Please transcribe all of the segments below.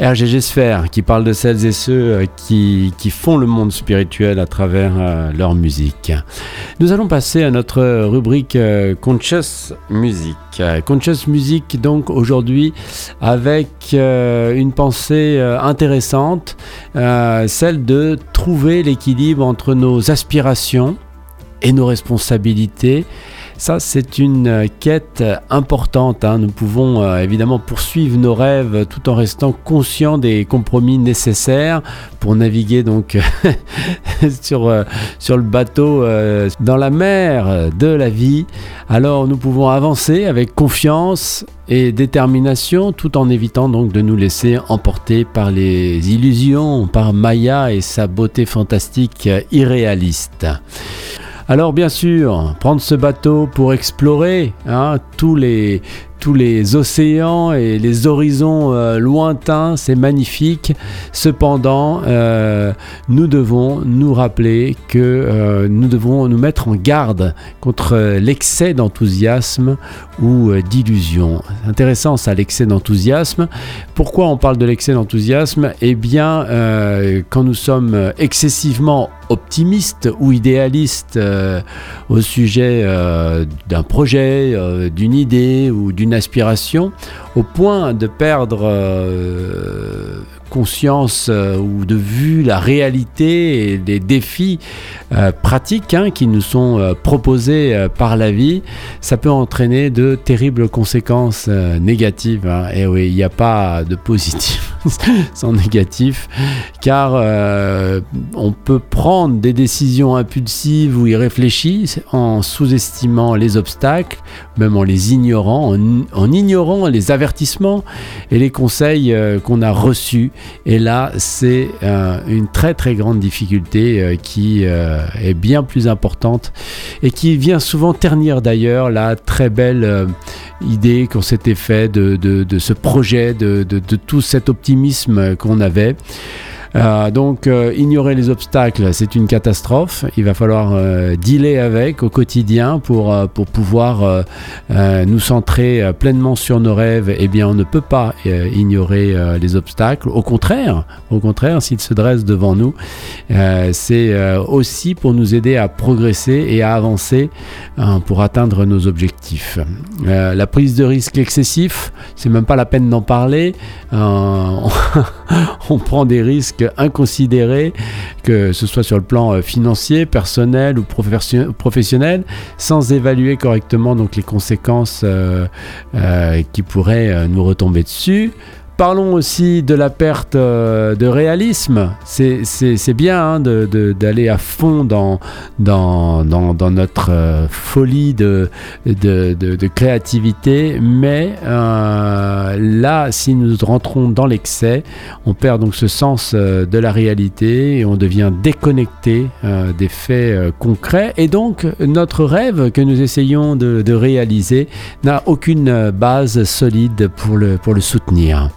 RGG Sphère qui parle de celles et ceux euh, qui, qui font le monde spirituel à travers euh, leur musique. Nous allons passer à notre rubrique euh, Conscious Music. Conscious Music donc aujourd'hui avec une pensée intéressante, celle de trouver l'équilibre entre nos aspirations et nos responsabilités ça, c'est une euh, quête importante. Hein. Nous pouvons euh, évidemment poursuivre nos rêves tout en restant conscients des compromis nécessaires pour naviguer donc sur, euh, sur le bateau dans la mer de la vie. Alors nous pouvons avancer avec confiance et détermination tout en évitant donc de nous laisser emporter par les illusions, par Maya et sa beauté fantastique irréaliste. Alors bien sûr, prendre ce bateau pour explorer hein, tous les tous les océans et les horizons euh, lointains, c'est magnifique. Cependant, euh, nous devons nous rappeler que euh, nous devons nous mettre en garde contre l'excès d'enthousiasme ou d'illusion. Intéressant ça, l'excès d'enthousiasme. Pourquoi on parle de l'excès d'enthousiasme? Eh bien, quand nous sommes excessivement optimistes ou idéalistes au sujet d'un projet, d'une idée ou d'une aspiration au point de perdre euh, conscience euh, ou de vue la réalité et les défis euh, pratiques hein, qui nous sont proposés par la vie, ça peut entraîner de terribles conséquences négatives. Hein. Et oui, il n'y a pas de positif sans négatif, car on peut prendre des décisions impulsives ou irréfléchies en sous-estimant les obstacles, même en les ignorant, en ignorant les avertissements et les conseils euh, qu'on a reçus. Et là, c'est euh, une très très grande difficulté euh, qui est bien plus importante et qui vient souvent ternir d'ailleurs la très belle idée qu'on s'était fait de, de, ce projet, de, de, tout cet optimisme qu'on avait. Euh, donc euh, ignorer les obstacles, c'est une catastrophe. Il va falloir euh, dealer avec au quotidien pour, pour pouvoir nous centrer pleinement sur nos rêves. Eh bien, on ne peut pas ignorer les obstacles. Au contraire, au contraire, s'ils se dressent devant nous, c'est aussi pour nous aider à progresser et à avancer hein, pour atteindre nos objectifs. la prise de risque excessif, c'est même pas la peine d'en parler. on prend des risques inconsidéré que ce soit sur le plan euh, financier, personnel ou professionnel, sans évaluer correctement donc les conséquences euh, euh, qui pourraient nous retomber dessus. Parlons aussi de la perte euh, de réalisme. C'est bien hein, d'aller à fond dans, notre euh, folie de, créativité, mais euh, là, si nous rentrons dans l'excès, on perd donc ce sens de la réalité et on devient déconnecté des faits concrets. Et donc, notre rêve que nous essayons de, réaliser n'a aucune base solide pour le soutenir.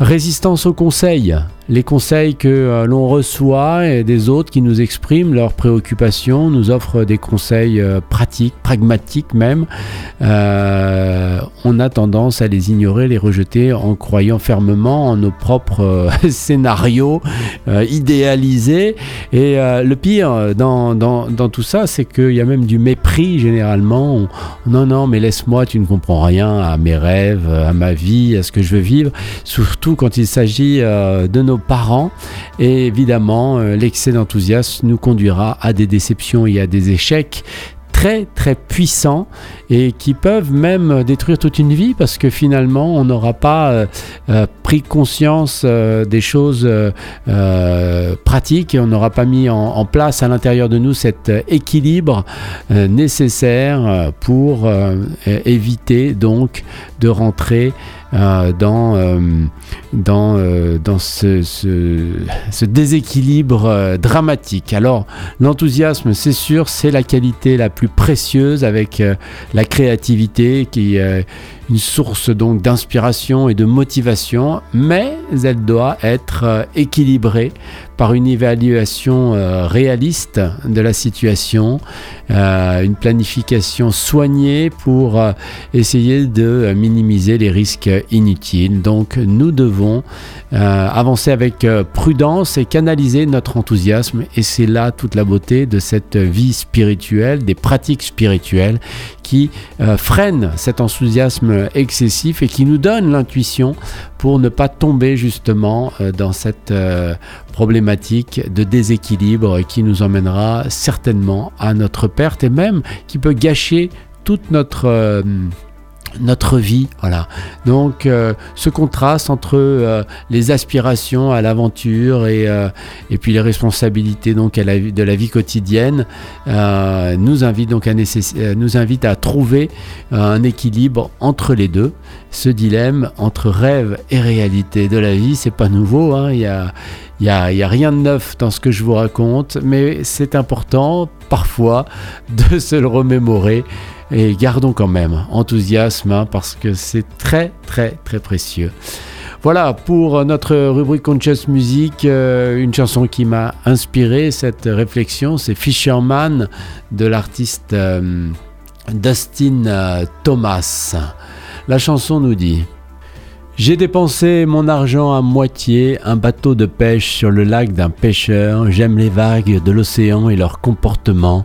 Résistance au conseil les conseils que euh, l'on reçoit et des autres qui nous expriment leurs préoccupations, nous offrent des conseils euh, pratiques, pragmatiques même. Euh, on a tendance à les ignorer, les rejeter en croyant fermement en nos propres scénarios idéalisés. Et le pire dans, dans, tout ça, c'est qu'il y a même du mépris généralement. non, non, mais laisse-moi, tu ne comprends rien à mes rêves, à ma vie, à ce que je veux vivre. Surtout quand il s'agit de nos parents. Et évidemment, euh, l'excès d'enthousiasme nous conduira à des déceptions et à des échecs très très puissants et qui peuvent même détruire toute une vie parce que finalement on n'aura pas euh, euh, pris conscience des choses pratiques et on n'aura pas mis en, place à l'intérieur de nous cet équilibre nécessaire pour éviter donc de rentrer euh, dans, euh, dans, euh, dans ce, ce, déséquilibre dramatique. Alors l'enthousiasme, c'est sûr, c'est la qualité la plus précieuse avec la créativité qui une source donc d'inspiration et de motivation, mais elle doit être équilibrée par une évaluation réaliste de la situation, une planification soignée pour essayer de minimiser les risques inutile. Donc nous devons avancer avec prudence et canaliser notre enthousiasme. Et c'est là toute la beauté de cette vie spirituelle, des pratiques spirituelles qui freinent cet enthousiasme excessif et qui nous donnent l'intuition pour ne pas tomber justement dans cette problématique de déséquilibre qui nous emmènera certainement à notre perte et même qui peut gâcher toute notre euh, notre vie. Voilà. Donc euh, ce contraste entre euh, les aspirations à l'aventure et, et puis les responsabilités donc de la vie quotidienne nous invite donc à nous invite à trouver un équilibre entre les deux. Ce dilemme entre rêve et réalité de la vie, c'est pas nouveau. Hein. Il y a il n'y a, rien de neuf dans ce que je vous raconte, mais c'est important parfois de se le remémorer. Et gardons quand même enthousiasme hein, parce que c'est très très très précieux. Voilà pour notre rubrique Conscious Music, euh, une chanson qui m'a inspiré cette réflexion, c'est Fisherman de l'artiste euh, Dustin euh, Thomas. La chanson nous dit j'ai dépensé mon argent à moitié, un bateau de pêche sur le lac d'un pêcheur, j'aime les vagues de l'océan et leur comportement.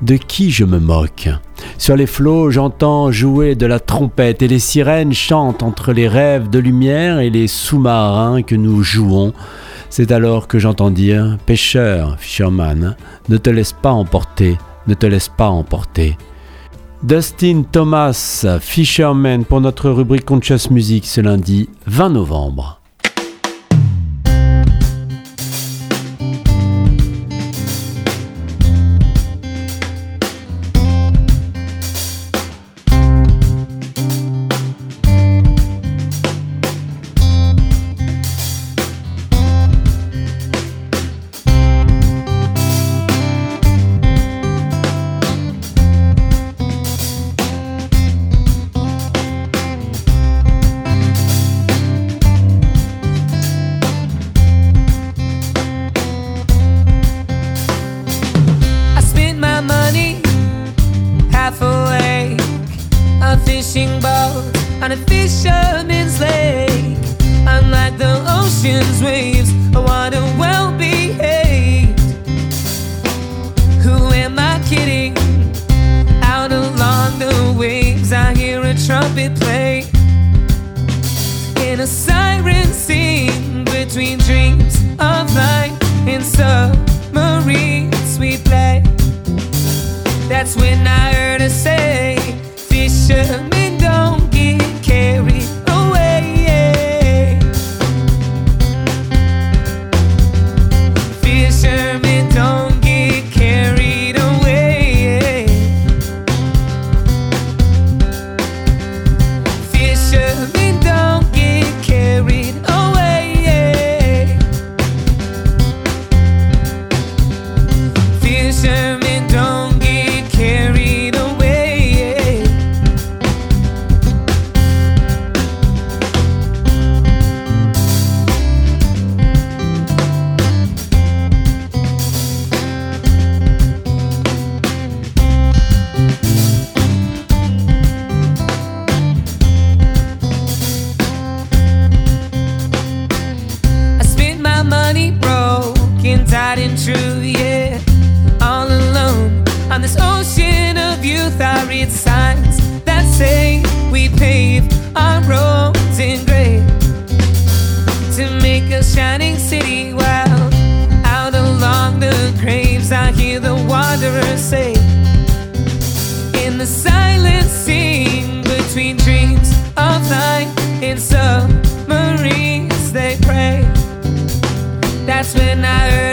De qui je me moque? Sur les flots, j'entends jouer de la trompette et les sirènes chantent entre les rêves de lumière et les sous-marins que nous jouons. C'est alors que j'entends dire Pêcheur, fisherman, ne te laisse pas emporter, ne te laisse pas emporter. Dustin Thomas, Fisherman pour notre rubrique Conscious Music ce lundi 20 novembre. on a fisherman's lake. Unlike the ocean's waves, I wanna well behaved. Who am I kidding? Out along the waves, I hear a trumpet play. And a siren sing between dreams of light and submarines we play. That's when I heard her say, Fisherman. riding true, yeah. All alone on this ocean of youth, I read signs that say we pave our roads in gray to make a shining city While Out along the graves, I hear the wanderers say, in the silent sing between dreams of light and submarines, they pray. That's when I heard.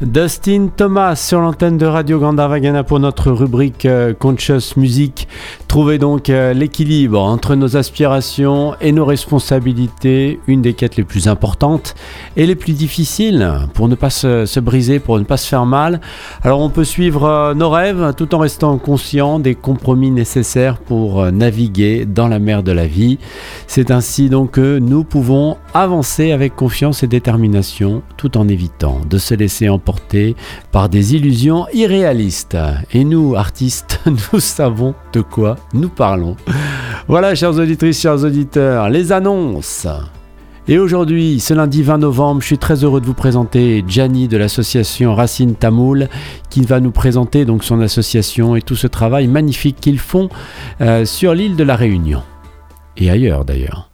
Dustin Thomas sur l'antenne de Radio Gandharvagana pour notre rubrique euh, Conscious Music. Trouvez donc euh, l'équilibre entre nos aspirations et nos responsabilités, une des quêtes les plus importantes et les plus difficiles pour ne pas se, briser, pour ne pas se faire mal. Alors on peut suivre euh, nos rêves tout en restant conscient des compromis nécessaires pour naviguer dans la mer de la vie. C'est ainsi donc que nous pouvons avancer avec confiance et détermination tout en évitant de se laisser emporter par des illusions irréalistes. Et nous, artistes, nous savons de quoi nous parlons. Voilà, chers auditrices, chers auditeurs, les annonces. Et aujourd'hui, ce lundi 20 novembre, je suis très heureux de vous présenter Gianni de l'association Racine Tamoul qui va nous présenter donc son association et tout ce travail magnifique qu'ils font euh, sur l'île de la Réunion et ailleurs d'ailleurs.